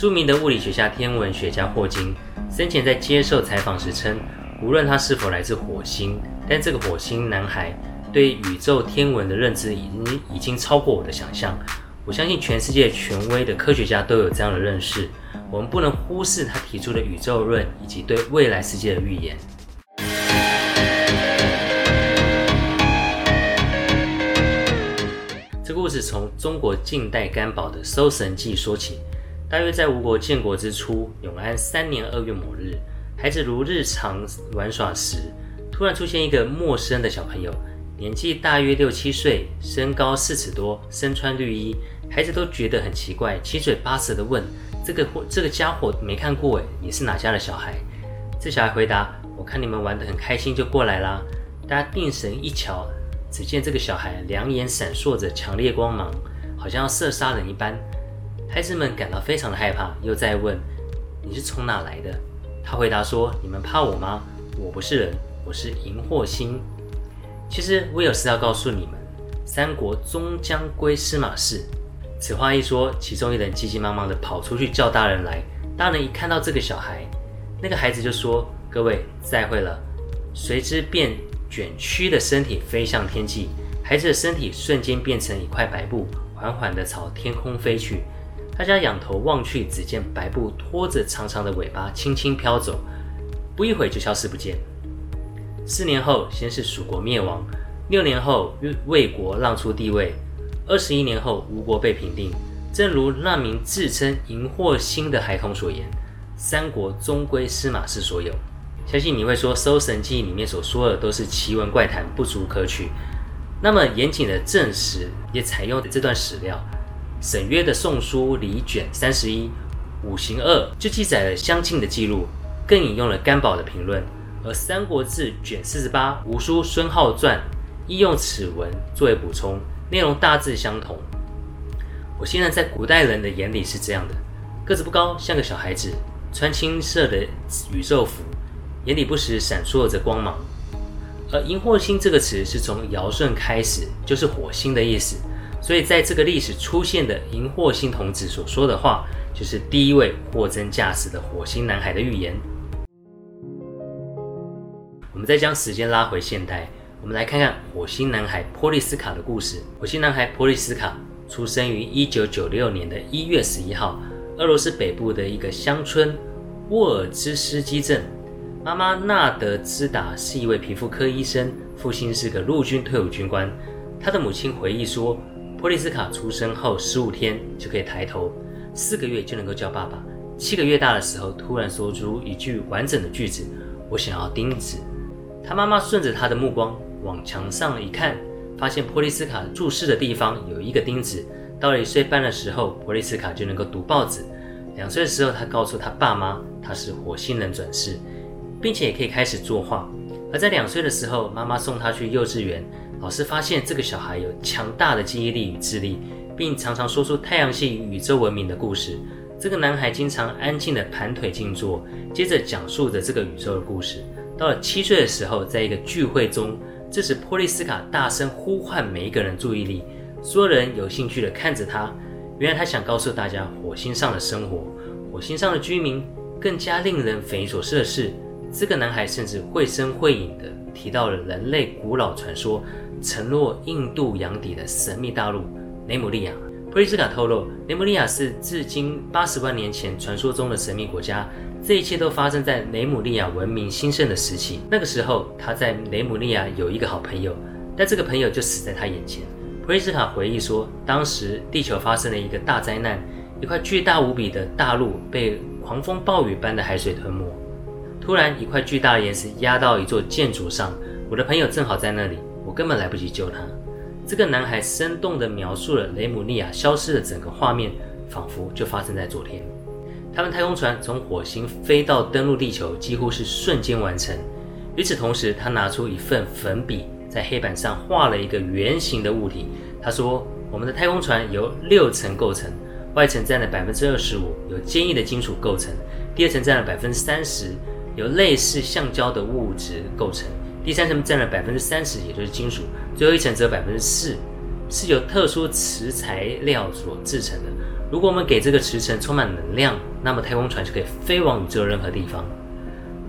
著名的物理学家、天文学家霍金生前在接受采访时称，无论他是否来自火星，但这个火星男孩对宇宙天文的认知已经已经超过我的想象。我相信全世界权威的科学家都有这样的认识。我们不能忽视他提出的宇宙论以及对未来世界的预言。这个故事从中国近代干宝的《搜神记》说起。大约在吴国建国之初，永安三年二月某日，孩子如日常玩耍时，突然出现一个陌生的小朋友，年纪大约六七岁，身高四尺多，身穿绿衣。孩子都觉得很奇怪，七嘴八舌的问：“这个这个家伙没看过诶，你是哪家的小孩？”这小孩回答：“我看你们玩得很开心，就过来啦。”大家定神一瞧。只见这个小孩两眼闪烁着强烈光芒，好像要射杀人一般。孩子们感到非常的害怕，又再问：“你是从哪来的？”他回答说：“你们怕我吗？我不是人，我是荧惑星。”其实威尔斯要告诉你们，三国终将归司马氏。此话一说，其中一人急急忙忙地跑出去叫大人来。大人一看到这个小孩，那个孩子就说：“各位再会了。”随之便。卷曲的身体飞向天际，孩子的身体瞬间变成一块白布，缓缓地朝天空飞去。大家仰头望去，只见白布拖着长长的尾巴，轻轻飘走，不一会就消失不见。四年后，先是蜀国灭亡；六年后，魏国让出地位；二十一年后，吴国被平定。正如那名自称荧惑星的孩童所言：“三国终归司马氏所有。”相信你会说，《搜神记》里面所说的都是奇闻怪谈，不足可取。那么严谨的正史也采用这段史料，沈约的《宋书·里卷三十一》五行二就记载了相近的记录，更引用了甘宝的评论。而《三国志》卷四十八《吴书·孙浩传》亦用此文作为补充，内容大致相同。我现在在古代人的眼里是这样的：个子不高，像个小孩子，穿青色的宇宙服。眼里不时闪烁着光芒，而荧惑星这个词是从尧舜开始就是火星的意思，所以在这个历史出现的荧惑星童子所说的话，就是第一位货真价实的火星男孩的预言。我们再将时间拉回现代，我们来看看火星男孩波利斯卡的故事。火星男孩波利斯卡出生于一九九六年的一月十一号，俄罗斯北部的一个乡村沃尔兹斯基镇。妈妈纳德兹达是一位皮肤科医生，父亲是个陆军退伍军官。他的母亲回忆说，波利斯卡出生后十五天就可以抬头，四个月就能够叫爸爸，七个月大的时候突然说出一句完整的句子：“我想要钉子。”他妈妈顺着他的目光往墙上一看，发现波利斯卡注视的地方有一个钉子。到了一岁半的时候，波利斯卡就能够读报纸。两岁的时候，他告诉他爸妈，他是火星人转世。并且也可以开始作画。而在两岁的时候，妈妈送他去幼稚园，老师发现这个小孩有强大的记忆力与智力，并常常说出太阳系与宇宙文明的故事。这个男孩经常安静地盘腿静坐，接着讲述着这个宇宙的故事。到了七岁的时候，在一个聚会中，这时波利斯卡大声呼唤每一个人注意力，所有人有兴趣地看着他。原来他想告诉大家火星上的生活，火星上的居民。更加令人匪夷所思的是。这个男孩甚至绘声绘影地提到了人类古老传说，沉落印度洋底的神秘大陆雷姆利亚。普利斯卡透露，雷姆利亚是至今八十万年前传说中的神秘国家。这一切都发生在雷姆利亚文明兴盛的时期。那个时候，他在雷姆利亚有一个好朋友，但这个朋友就死在他眼前。普利斯卡回忆说，当时地球发生了一个大灾难，一块巨大无比的大陆被狂风暴雨般的海水吞没。突然，一块巨大的岩石压到一座建筑上，我的朋友正好在那里，我根本来不及救他。这个男孩生动地描述了雷姆利亚消失的整个画面，仿佛就发生在昨天。他们太空船从火星飞到登陆地球，几乎是瞬间完成。与此同时，他拿出一份粉笔，在黑板上画了一个圆形的物体。他说：“我们的太空船由六层构成，外层占了百分之二十五，由坚硬的金属构成；第二层占了百分之三十。”由类似橡胶的物质构成，第三层占了百分之三十，也就是金属，最后一层则百分之四是由特殊磁材料所制成的。如果我们给这个磁层充满能量，那么太空船就可以飞往宇宙任何地方。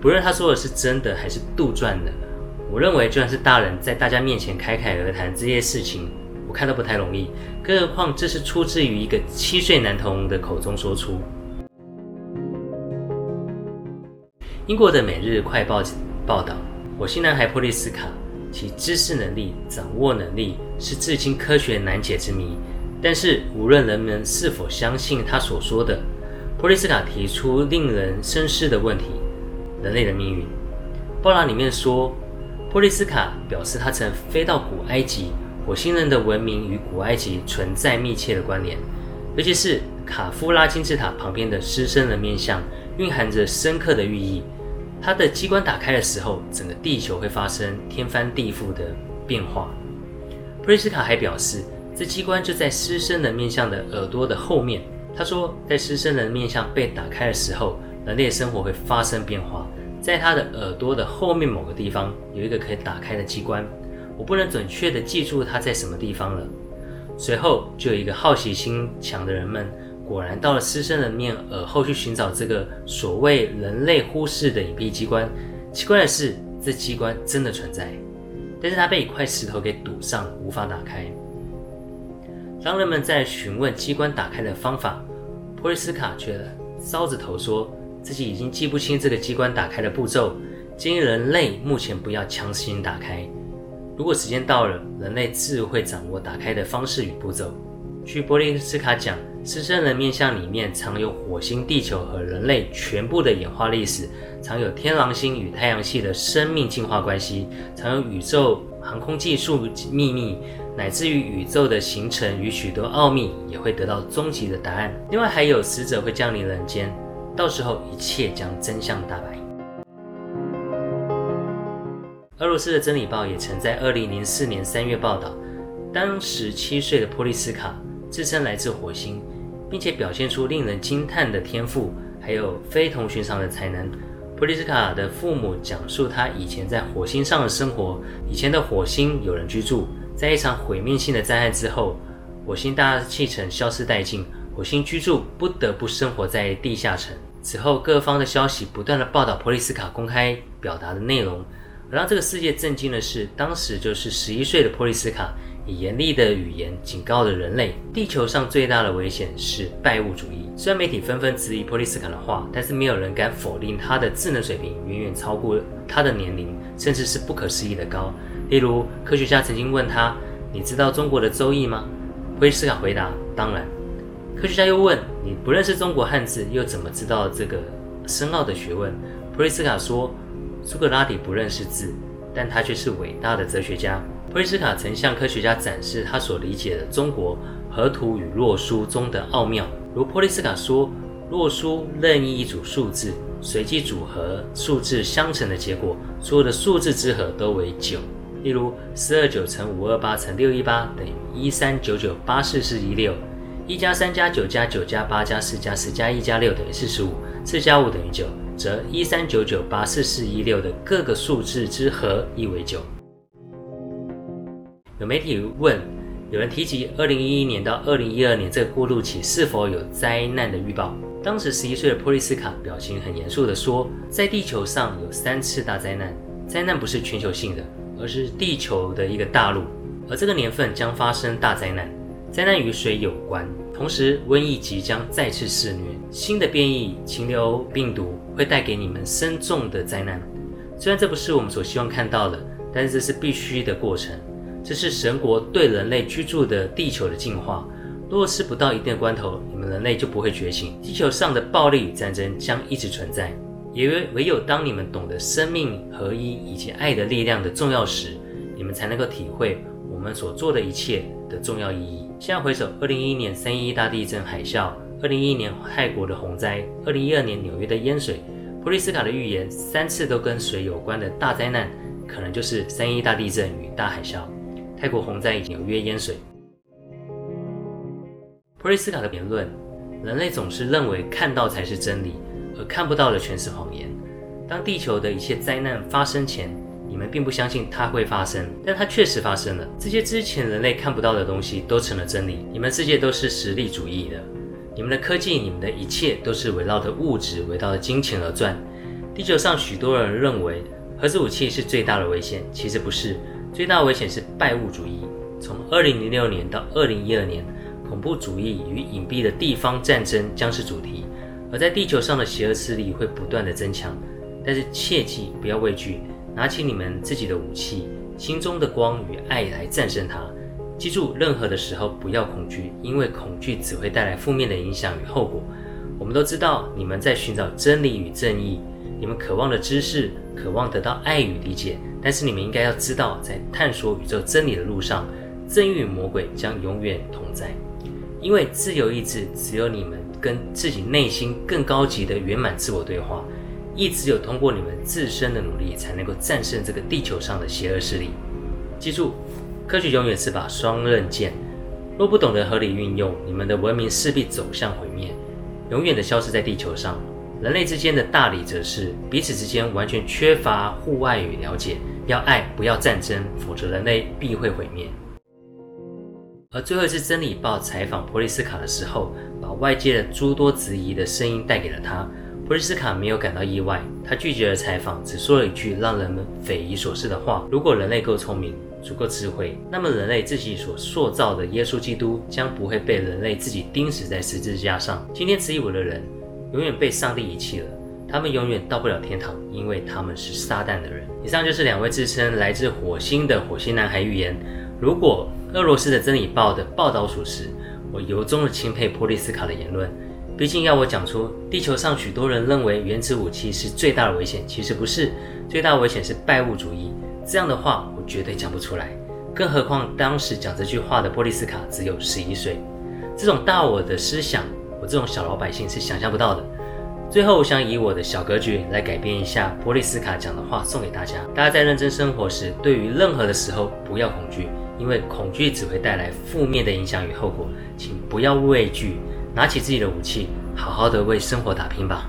不论他说的是真的还是杜撰的，我认为就算是大人在大家面前侃侃而谈这些事情，我看都不太容易。更何况这是出自于一个七岁男童的口中说出。英国的《每日快报》报道，火星男孩波利斯卡其知识能力、掌握能力是至今科学难解之谜。但是，无论人们是否相信他所说的，波利斯卡提出令人深思的问题：人类的命运。报道里面说，波利斯卡表示他曾飞到古埃及，火星人的文明与古埃及存在密切的关联，尤其是卡夫拉金字塔旁边的狮身人面像，蕴含着深刻的寓意。它的机关打开的时候，整个地球会发生天翻地覆的变化。波利斯卡还表示。这机关就在狮身人面像的耳朵的后面。他说，在狮身人面像被打开的时候，人类生活会发生变化。在他的耳朵的后面某个地方有一个可以打开的机关，我不能准确的记住它在什么地方了。随后，就有一个好奇心强的人们，果然到了狮身人面耳后去寻找这个所谓人类忽视的隐蔽机关。奇怪的是，这机关真的存在，但是它被一块石头给堵上，无法打开。当人们在询问机关打开的方法，波利斯卡却搔着头说自己已经记不清这个机关打开的步骤，建议人类目前不要强行打开。如果时间到了，人类自会掌握打开的方式与步骤。据波利斯卡讲，狮身人面像里面藏有火星、地球和人类全部的演化历史，藏有天狼星与太阳系的生命进化关系，藏有宇宙航空技术秘密。乃至于宇宙的形成与许多奥秘也会得到终极的答案。另外，还有使者会降临人间，到时候一切将真相大白。俄罗斯的《真理报》也曾在2004年3月报道，当时七岁的普利斯卡自称来自火星，并且表现出令人惊叹的天赋，还有非同寻常的才能。波利斯卡的父母讲述他以前在火星上的生活，以前的火星有人居住。在一场毁灭性的灾害之后，火星大气层消失殆尽，火星居住不得不生活在地下层。此后，各方的消息不断的报道普利斯卡公开表达的内容。而让这个世界震惊的是，当时就是十一岁的普利斯卡以严厉的语言警告了人类：地球上最大的危险是拜物主义。虽然媒体纷纷质疑普利斯卡的话，但是没有人敢否定他的智能水平远远超过他的年龄，甚至是不可思议的高。例如，科学家曾经问他：“你知道中国的周易吗？”普利斯卡回答：“当然。”科学家又问：“你不认识中国汉字，又怎么知道这个深奥的学问？”普利斯卡说：“苏格拉底不认识字，但他却是伟大的哲学家。”普利斯卡曾向科学家展示他所理解的中国河图与洛书中的奥妙。如普利斯卡说：“洛书任意一组数字，随机组合数字相乘的结果，所有的数字之和都为九。”例如，四二九乘五二八乘六一八等于一三九九八四四一六，一加三加九加九加八加四加四加一加六等于四十五，四加五等于九，则一三九九八四四一六的各个数字之和亦为九。有媒体问，有人提及二零一一年到二零一二年这个过渡期是否有灾难的预报？当时十一岁的波利斯卡表情很严肃地说，在地球上有三次大灾难，灾难不是全球性的。而是地球的一个大陆，而这个年份将发生大灾难，灾难与水有关。同时，瘟疫即将再次肆虐，新的变异禽流病毒会带给你们深重的灾难。虽然这不是我们所希望看到的，但是这是必须的过程。这是神国对人类居住的地球的进化。若是不到一定的关头，你们人类就不会觉醒。地球上的暴力与战争将一直存在。也唯有当你们懂得生命合一以及爱的力量的重要时，你们才能够体会我们所做的一切的重要意义。现在回首，二零一一年三一大地震海啸，二零一一年泰国的洪灾，二零一二年纽约的淹水，普利斯卡的预言，三次都跟水有关的大灾难，可能就是三一大地震与大海啸、泰国洪灾以及纽约淹水。普利斯卡的言论，人类总是认为看到才是真理。而看不到的全是谎言。当地球的一切灾难发生前，你们并不相信它会发生，但它确实发生了。这些之前人类看不到的东西都成了真理。你们世界都是实力主义的，你们的科技，你们的一切都是围绕着物质、围绕着金钱而转。地球上许多人认为核子武器是最大的危险，其实不是，最大危险是拜物主义。从2006年到2012年，恐怖主义与隐蔽的地方战争将是主题，而在地球上的邪恶势力会不断的增强。但是切记不要畏惧，拿起你们自己的武器，心中的光与爱来战胜它。记住，任何的时候不要恐惧，因为恐惧只会带来负面的影响与后果。我们都知道你们在寻找真理与正义。你们渴望的知识，渴望得到爱与理解，但是你们应该要知道，在探索宇宙真理的路上，正义与魔鬼将永远同在。因为自由意志，只有你们跟自己内心更高级的圆满自我对话，亦只有通过你们自身的努力，才能够战胜这个地球上的邪恶势力。记住，科学永远是把双刃剑，若不懂得合理运用，你们的文明势必走向毁灭，永远的消失在地球上。人类之间的大理则是彼此之间完全缺乏互爱与了解，要爱不要战争，否则人类必会毁灭。而最后一次真理报采访普利斯卡的时候，把外界的诸多质疑的声音带给了他。普利斯卡没有感到意外，他拒绝了采访，只说了一句让人们匪夷所思的话：如果人类够聪明、足够智慧，那么人类自己所塑造的耶稣基督将不会被人类自己钉死在十字架上。今天质疑我的人。永远被上帝遗弃了，他们永远到不了天堂，因为他们是撒旦的人。以上就是两位自称来自火星的火星男孩预言。如果俄罗斯的真理报的报道属实，我由衷的钦佩波利斯卡的言论。毕竟要我讲出地球上许多人认为原子武器是最大的危险，其实不是，最大的危险是拜物主义。这样的话，我绝对讲不出来。更何况当时讲这句话的波利斯卡只有十一岁，这种大我的思想。我这种小老百姓是想象不到的。最后，我想以我的小格局来改变一下波利斯卡讲的话，送给大家：大家在认真生活时，对于任何的时候不要恐惧，因为恐惧只会带来负面的影响与后果。请不要畏惧，拿起自己的武器，好好的为生活打拼吧。